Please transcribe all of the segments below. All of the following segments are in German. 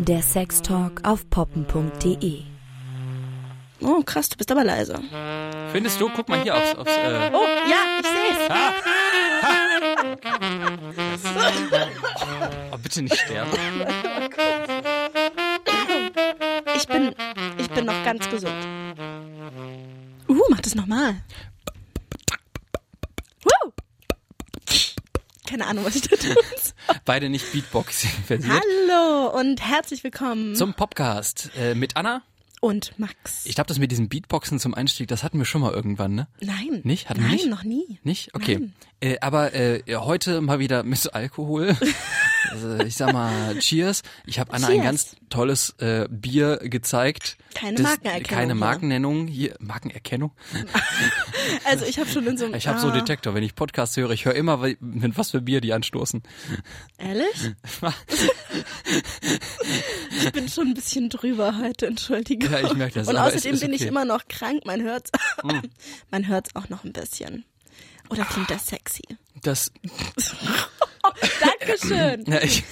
Der Sextalk auf poppen.de. Oh, krass, du bist aber leise. Findest du? Guck mal hier aufs. aufs äh, Oh, ja, ich seh's. ah, oh, bitte nicht sterben. Ich bin, ich bin noch ganz gesund. Uh, mach das nochmal. Uh. Keine Ahnung, was ich da soll. Beide nicht Beatboxing versiert. Hallo und herzlich willkommen. Zum Podcast äh, mit Anna. und Max. Ich glaube, das mit diesem Beatboxen zum Einstieg, das hatten wir schon mal irgendwann, ne? Nein. Nicht? Hatten wir Nein, nicht? noch nie. Nicht? Okay. Äh, aber äh, heute mal wieder mit Alkohol. also, ich sag mal, Cheers. Ich habe Anna ein Cheers. ganz tolles äh, Bier gezeigt. Keine Markenerkennung Keine. Markennennung hier. Markenerkennung? Also ich habe schon in so einem... Ich habe so Ah, Detektor, wenn ich Podcasts höre, ich höre immer, mit was für Bier die anstoßen. Ehrlich? Ich bin schon ein bisschen drüber heute, Entschuldigung. Ja, ich merk das, Und außerdem ist bin ich okay. Immer noch krank, man hört's. man hört's auch noch ein bisschen. Oder klingt das sexy? Das, Dankeschön. ja, ich,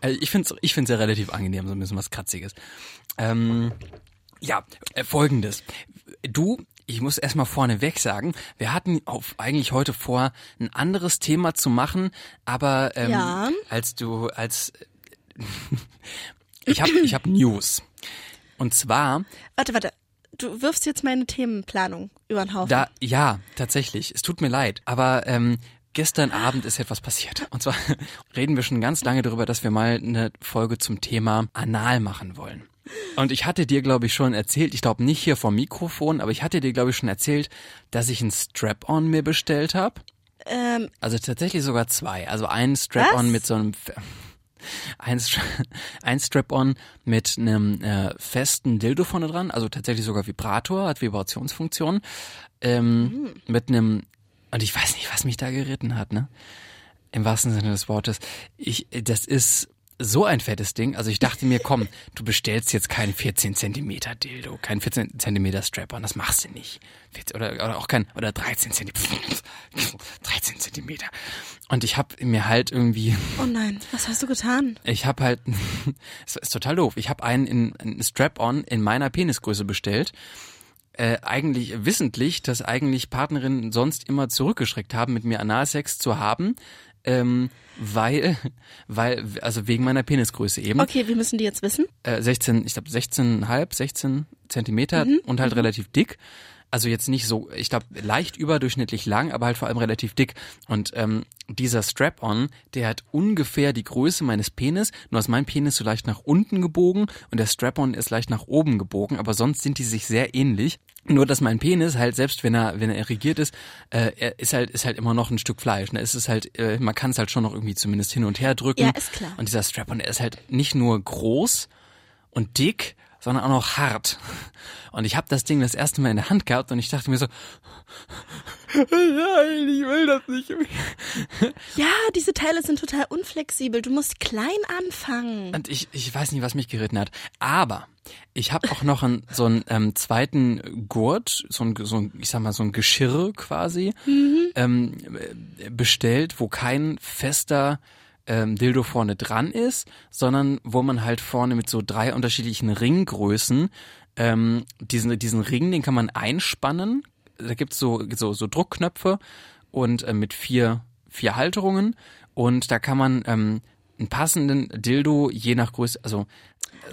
also ich finde es ich find's ja relativ angenehm, so ein bisschen was Kratziges. Ähm, ja, äh, folgendes. Du, ich muss erstmal vorneweg sagen, wir hatten auf, eigentlich heute vor, ein anderes Thema zu machen, aber ähm, Ja. als du, als ich habe ich hab News. Und zwar, Warte, warte. Du wirfst jetzt meine Themenplanung über den Haufen. Da, ja, tatsächlich. Es tut mir leid, aber ähm, gestern Abend ist etwas passiert. Und zwar reden wir schon ganz lange darüber, dass wir mal eine Folge zum Thema Anal machen wollen. Und ich hatte dir, glaube ich, schon erzählt, ich glaube nicht hier vom Mikrofon, aber ich hatte dir, glaube ich, schon erzählt, dass ich ein Strap-on mir bestellt habe. ähm, Also tatsächlich sogar zwei. Also ein Strap-on mit so einem ein, ein Strap-on mit einem äh, festen Dildo vorne dran, also tatsächlich sogar Vibrator, hat Vibrationsfunktion, ähm, mit einem und ich weiß nicht, was mich da geritten hat, ne? Im wahrsten Sinne des Wortes. Ich, das ist so ein fettes Ding. Also ich dachte mir, komm, du bestellst jetzt keinen 14 Zentimeter Dildo, keinen 14 Zentimeter Strap-on, das machst du nicht. 14 Oder, oder auch kein, oder 13 Zentimeter. 13 Zentimeter. Und ich habe mir halt irgendwie, oh nein, was hast du getan? ich habe halt, es ist total doof, ich habe einen, in, einen Strap-on in meiner Penisgröße bestellt. Äh, eigentlich wissentlich, dass eigentlich Partnerinnen sonst immer zurückgeschreckt haben, mit mir Analsex zu haben, ähm, weil, weil, also wegen meiner Penisgröße eben. Okay, wir müssen die jetzt wissen. Äh, 16, ich glaube 16,5, 16 Zentimeter und halt relativ dick. Also jetzt nicht so, ich glaube leicht überdurchschnittlich lang, aber halt vor allem relativ dick. Und ähm, dieser Strap-on, der hat ungefähr die Größe meines Penis, nur ist mein Penis so leicht nach unten gebogen und der Strap-on ist leicht nach oben gebogen, aber sonst sind die sich sehr ähnlich. Nur dass mein Penis halt selbst wenn er wenn er erregiert ist, äh, er ist halt ist halt immer noch ein Stück Fleisch. Ne? Es ist halt äh, man kann es halt schon noch irgendwie zumindest hin und her drücken. Ja, ist klar. Und dieser Strap-on, der ist halt nicht nur groß und dick, sondern auch noch hart. Und ich habe das Ding das erste Mal in der Hand gehabt und ich dachte mir so, nein, ich will das nicht. Ja, diese Teile sind total unflexibel. Du musst klein anfangen. Und ich, ich weiß nicht, was mich geritten hat. Aber ich habe auch noch einen, so einen ähm, zweiten Gurt, so ein, so ein, ich sag mal, so ein Geschirr quasi, ähm, äh, bestellt, wo kein fester ähm, Dildo vorne dran ist, sondern wo man halt vorne mit so drei unterschiedlichen Ringgrößen ähm, diesen, diesen Ring, den kann man einspannen. Da gibt's so, so, so Druckknöpfe und äh, mit vier, vier Halterungen und da kann man ähm, einen passenden Dildo je nach Größe, also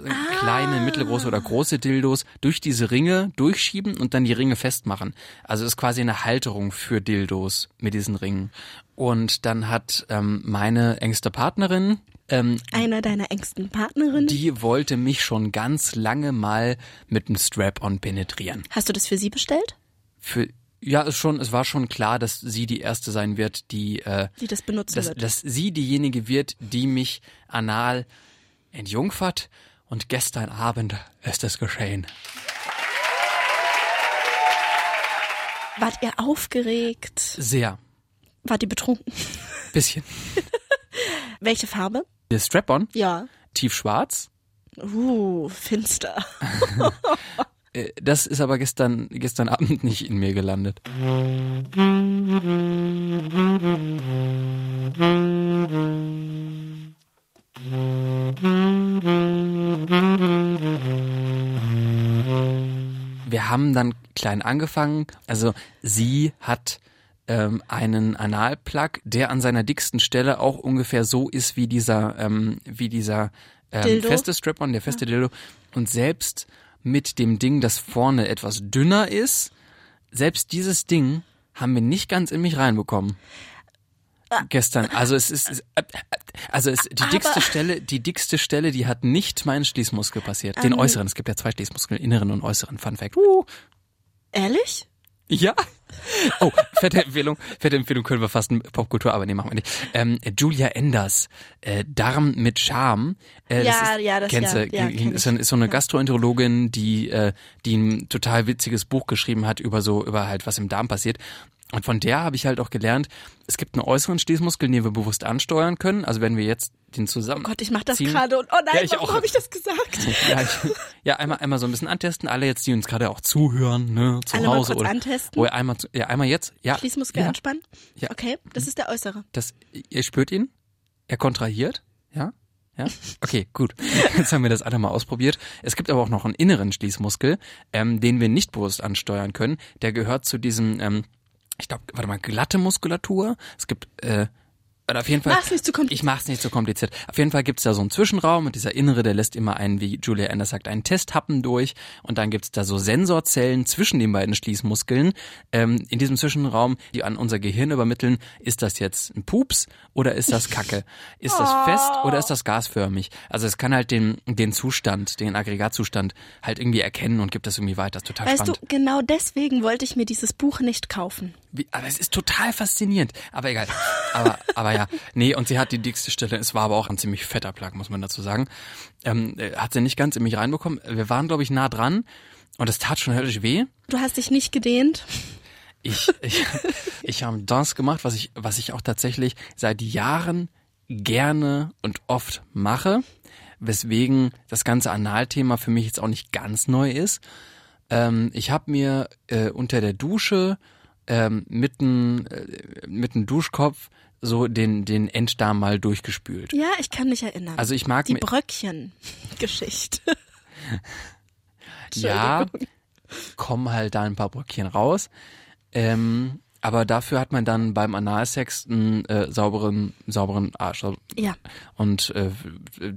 äh, kleine, mittelgroße oder große Dildos durch diese Ringe durchschieben und dann die Ringe festmachen. Also ist quasi eine Halterung für Dildos mit diesen Ringen. Und dann hat ähm, meine engste Partnerin, ähm, Einer deiner engsten Partnerinnen. die wollte mich schon ganz lange mal mit einem Strap-on penetrieren. Hast du das für sie bestellt? Für ja, ist schon, es war schon klar, dass sie die erste sein wird, die äh, Die das benutzen dass, wird. dass sie diejenige wird, die mich anal entjungfert. Und gestern Abend ist es geschehen. Wart ihr aufgeregt? Sehr. Wart ihr betrunken? Bisschen. Welche Farbe? Der Strap-on, Ja. tiefschwarz. Uh, finster. Äh, Das ist aber gestern, gestern Abend nicht in mir gelandet. Wir haben dann klein angefangen. Also sie hat ähm, einen Analplug, der an seiner dicksten Stelle auch ungefähr so ist wie dieser, ähm, wie dieser ähm, feste Strap-on, der feste ja. Dildo. Und selbst mit dem Ding, das vorne etwas dünner ist, selbst dieses Ding haben wir nicht ganz in mich reinbekommen. Gestern, also es ist, also es, die dickste Stelle, die dickste Stelle, die hat nicht meinen Schließmuskel passiert, den äußeren. Es gibt ja zwei Schließmuskeln, inneren und äußeren. Fun Fact. Uh. Ehrlich? Ja. Oh, fette Empfehlung. Fette Empfehlung können wir fast in Popkultur, aber nee, machen wir nicht. Ähm, Julia Enders, äh, Darm mit Charme. Äh, Ja, ist, ja, das- kennst ja, du, ja, ist, kenn so- ist so eine Gastroenterologin, die, äh, die ein total witziges Buch geschrieben hat über so, über halt, was im Darm passiert. Und von der habe ich halt auch gelernt, es gibt einen äußeren Schließmuskel, den wir bewusst ansteuern können. Also wenn wir jetzt den zusammen. Oh Gott, ich mach das gerade und oh nein, Ja, ich warum habe ich das gesagt? Ja, ich, ja, einmal, einmal so ein bisschen antesten. Alle jetzt, die uns gerade auch zuhören, ne, zu Alle mal Hause kurz oder. antesten. Oder einmal, zu- ja, einmal jetzt. Ja. Schließmuskel ja, anspannen? Ja. Okay, das ist der äußere. Das, ihr spürt ihn? Er kontrahiert? Ja? Ja? Okay, gut. Jetzt haben wir das alle mal ausprobiert. Es gibt aber auch noch einen inneren Schließmuskel, ähm, den wir nicht bewusst ansteuern können. Der gehört zu diesem, ähm, ich glaube, warte mal, glatte Muskulatur. Es gibt, äh, oder auf jeden Fall. Mach's nicht zu kompliziert. Ich mach's nicht zu kompliziert. Auf jeden Fall gibt's da so einen Zwischenraum und dieser innere, der lässt immer einen, wie Julia Anders sagt, einen Testhappen durch und dann gibt's da so Sensorzellen zwischen den beiden Schließmuskeln. Ähm, in diesem Zwischenraum, die an unser Gehirn übermitteln, ist das jetzt ein Pups oder ist das Kacke? Ist das fest oder ist das gasförmig? Also es kann halt den, den Zustand, den Aggregatzustand halt irgendwie erkennen und gibt das irgendwie weiter. Das ist total Weißt spannend. du, genau deswegen wollte ich mir dieses Buch nicht kaufen. Wie, aber es ist total faszinierend. Aber egal. Aber, aber ja. Nee, und sie hat die dickste Stelle. Es war aber auch ein ziemlich fetter Plug, muss man dazu sagen. Ähm, äh, hat sie nicht ganz in mich reinbekommen. Wir waren, glaube ich, nah dran. Und es tat schon höllisch weh. Du hast dich nicht gedehnt. Ich, ich, ich habe das gemacht, was ich, was ich auch tatsächlich seit Jahren gerne und oft mache. Weswegen das ganze Analthema für mich jetzt auch nicht ganz neu ist. Ähm, ich habe mir äh, unter der Dusche ähm, mit dem äh, mit dem Duschkopf so den den Enddarm mal durchgespült. Ja, ich kann mich erinnern. Also ich mag die Bröckchen-Geschichte. ja, kommen halt da ein paar Bröckchen raus. Ähm, aber dafür hat man dann beim Analsex einen äh, sauberen sauberen Arsch. Ja. Und äh,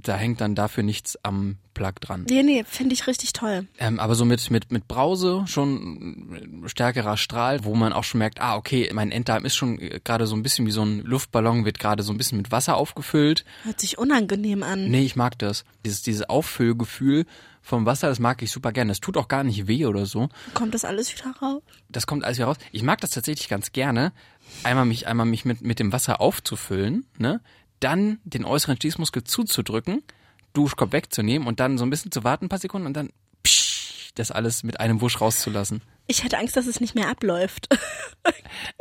da hängt dann dafür nichts am Plug dran. Nee, nee, finde ich richtig toll. Ähm, aber so mit, mit, mit Brause schon ein stärkerer Strahl, wo man auch schon merkt, ah, okay, mein Enddarm ist schon äh, gerade so ein bisschen wie so ein Luftballon, wird gerade so ein bisschen mit Wasser aufgefüllt. Hört sich unangenehm an. Nee, ich mag das. Dieses, dieses Auffüllgefühl vom Wasser, das mag ich super gerne. Das tut auch gar nicht weh oder so. Kommt das alles wieder raus? Das kommt alles wieder raus. Ich mag das tatsächlich ganz gerne. Einmal mich, einmal mich mit, mit dem Wasser aufzufüllen, ne? Dann den äußeren Schließmuskel zuzudrücken, Duschkopf wegzunehmen und dann so ein bisschen zu warten, ein paar Sekunden und dann das alles mit einem Wusch rauszulassen. Ich hätte Angst, dass es nicht mehr abläuft.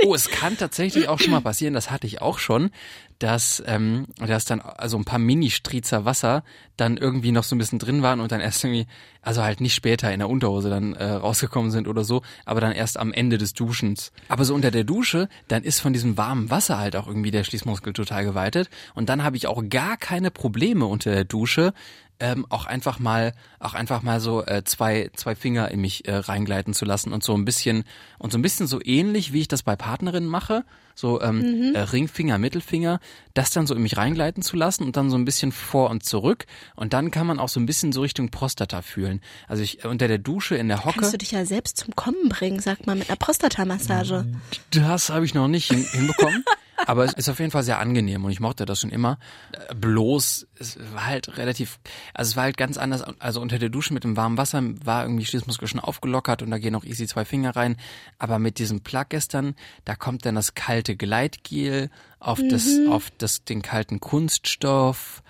Oh, es kann tatsächlich auch schon mal passieren, das hatte ich auch schon, dass, ähm, dass dann also ein paar Mini-Striezer Wasser dann irgendwie noch so ein bisschen drin waren und dann erst irgendwie, also halt nicht später in der Unterhose dann äh, rausgekommen sind oder so, aber dann erst am Ende des Duschens. Aber so unter der Dusche, dann ist von diesem warmen Wasser halt auch irgendwie der Schließmuskel total geweitet und dann habe ich auch gar keine Probleme unter der Dusche, ähm, auch einfach mal, auch einfach mal so äh, zwei zwei Finger in mich äh, reingleiten zu lassen und so ein bisschen und so ein bisschen so ähnlich wie ich das bei Partnerinnen mache, so ähm, äh, Ringfinger, Mittelfinger, das dann so in mich reingleiten zu lassen und dann so ein bisschen vor und zurück und dann kann man auch so ein bisschen so Richtung Prostata fühlen. Also ich äh, unter der Dusche in der Hocke. Kannst du dich ja selbst zum Kommen bringen, sag mal, mit einer Prostatamassage. Das habe ich noch nicht hin hinbekommen. Aber es ist auf jeden Fall sehr angenehm und ich mochte das schon immer. Äh, Bloß, es war halt relativ, also es war halt ganz anders. Also unter der Dusche mit dem warmen Wasser war irgendwie Schließmuskel schon aufgelockert und da gehen auch easy zwei Finger rein. Aber mit diesem Plug gestern, da kommt dann das kalte Gleitgel auf das, auf das, den kalten Kunststoff.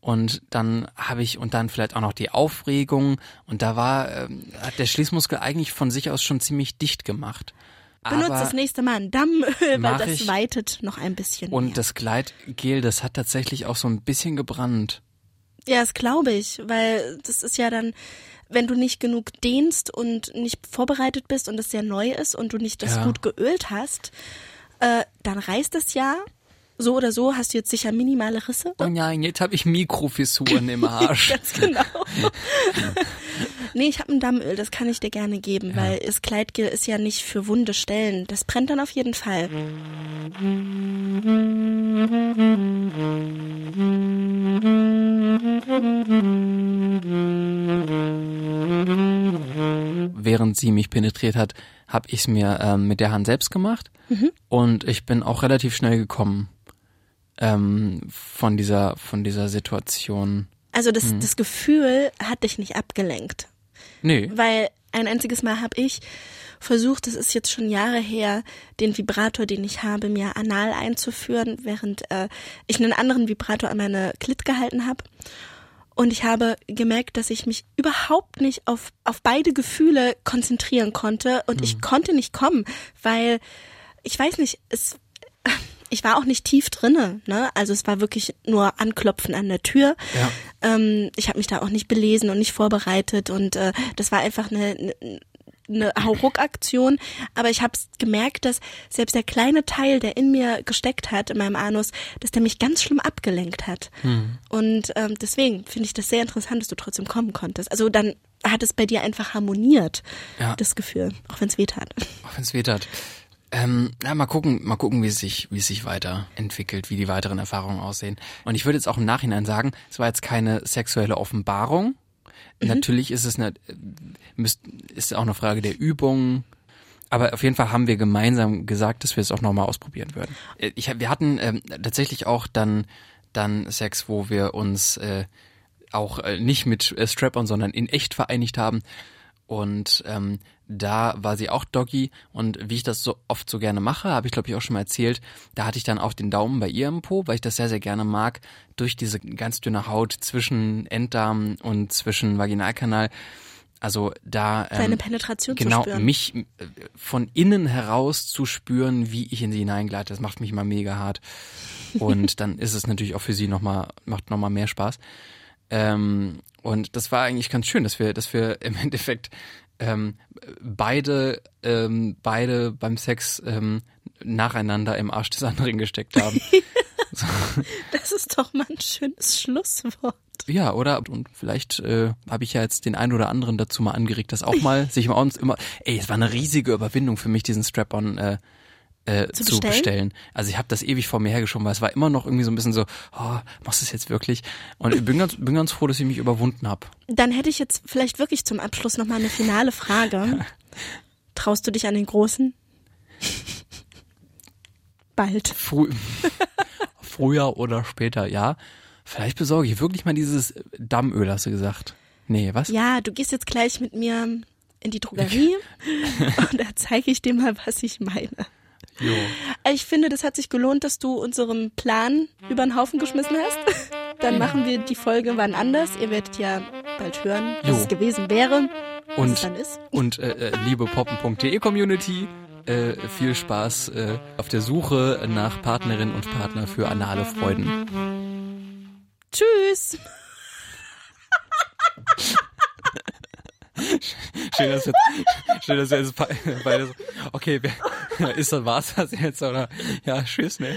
Und dann habe ich, und dann vielleicht auch noch die Aufregung. Und da war, ähm, hat der Schließmuskel eigentlich von sich aus schon ziemlich dicht gemacht. Benutzt das nächste Mal ein Dammöl, weil das weitet noch ein bisschen Und mehr. das Gleitgel, das hat tatsächlich auch so ein bisschen gebrannt. Ja, das glaube ich, weil das ist ja dann, wenn du nicht genug dehnst und nicht vorbereitet bist und es sehr neu ist und du nicht das Ja. gut geölt hast, äh, dann reißt es ja so oder so hast du jetzt sicher minimale Risse. Oh nein, jetzt habe ich Mikrofissuren im Arsch. Ganz genau. nee, ich habe ein Dammöl, das kann ich dir gerne geben, ja. weil das Kleidgel ist ja nicht für wunde Stellen. Das brennt dann auf jeden Fall. Während sie mich penetriert hat, habe ich es mir ähm, mit der Hand selbst gemacht mhm. und ich bin auch relativ schnell gekommen ähm, von dieser von dieser Situation. Also das, mhm. das Gefühl hat dich nicht abgelenkt. Nee. Weil ein einziges Mal habe ich versucht, das ist jetzt schon Jahre her, den Vibrator, den ich habe, mir anal einzuführen, während äh, ich einen anderen Vibrator an meine Klit gehalten habe. Und ich habe gemerkt, dass ich mich überhaupt nicht auf, auf beide Gefühle konzentrieren konnte. Und mhm. ich konnte nicht kommen, weil ich weiß nicht, es, ich war auch nicht tief drinne, ne? Also es war wirklich nur Anklopfen an der Tür. Ja. Ähm, ich habe mich da auch nicht belesen und nicht vorbereitet und äh, das war einfach eine, eine eine Hauruck-Aktion, aber ich habe gemerkt, dass selbst der kleine Teil, der in mir gesteckt hat, in meinem Anus, dass der mich ganz schlimm abgelenkt hat. Hm. Und ähm, deswegen finde ich das sehr interessant, dass du trotzdem kommen konntest. Also dann hat es bei dir einfach harmoniert, ja. das Gefühl, auch wenn es weh tat. Auch wenn es weh tat. Ähm, ja, mal gucken, mal gucken, wie es sich, wie es sich weiterentwickelt, wie die weiteren Erfahrungen aussehen. Und ich würde jetzt auch im Nachhinein sagen, es war jetzt keine sexuelle Offenbarung, Mhm. Natürlich ist es eine, ist auch eine Frage der Übung. Aber auf jeden Fall haben wir gemeinsam gesagt, dass wir es auch nochmal ausprobieren würden. Äh, ich, wir hatten ähm, tatsächlich auch dann, dann Sex, wo wir uns äh, auch äh, nicht mit äh, Strap-on, sondern in echt vereinigt haben. Und ähm, da war sie auch Doggy und wie ich das so oft so gerne mache, habe ich glaube ich auch schon mal erzählt, da hatte ich dann auch den Daumen bei ihr im Po, weil ich das sehr, sehr gerne mag, durch diese ganz dünne Haut zwischen Enddarm und zwischen Vaginalkanal. Also da ähm, Penetration genau, zu spüren. mich äh, von innen heraus zu spüren, wie ich in sie hineingleite, das macht mich mal mega hart. Und dann ist es natürlich auch für sie nochmal, macht nochmal mehr Spaß. Ähm, und das war eigentlich ganz schön, dass wir, dass wir im Endeffekt ähm, beide, ähm, beide beim Sex ähm, nacheinander im Arsch des anderen gesteckt haben. das ist doch mal ein schönes Schlusswort. Ja, oder? Und vielleicht äh, habe ich ja jetzt den einen oder anderen dazu mal angeregt, das auch mal sich mal uns immer. Ey, es war eine riesige Überwindung für mich, diesen Strap-on äh, äh, zu, zu bestellen? bestellen. Also ich habe das ewig vor mir hergeschoben, weil es war immer noch irgendwie so ein bisschen so, oh, machst du es jetzt wirklich? Und ich bin ganz, bin ganz froh, dass ich mich überwunden habe. Dann hätte ich jetzt vielleicht wirklich zum Abschluss nochmal eine finale Frage. Traust du dich an den Großen? Bald. Früh, früher oder später, ja. Vielleicht besorge ich wirklich mal dieses Dammöl, hast du gesagt. Nee, was? Ja, du gehst jetzt gleich mit mir in die Drogerie und da zeige ich dir mal, was ich meine. Jo. Ich finde, das hat sich gelohnt, dass du unseren Plan über den Haufen geschmissen hast. Dann machen wir die Folge wann anders. Ihr werdet ja bald hören, was jo. es gewesen wäre, was und, es dann ist. Und äh, äh liebe poppen.de Community, äh, viel Spaß äh, auf der Suche nach Partnerin und Partner für anale Freuden. Tschüss. schön, dass wir, schön, dass wir jetzt beide so, okay, ist das, war's das jetzt, oder, ja, tschüss, ne?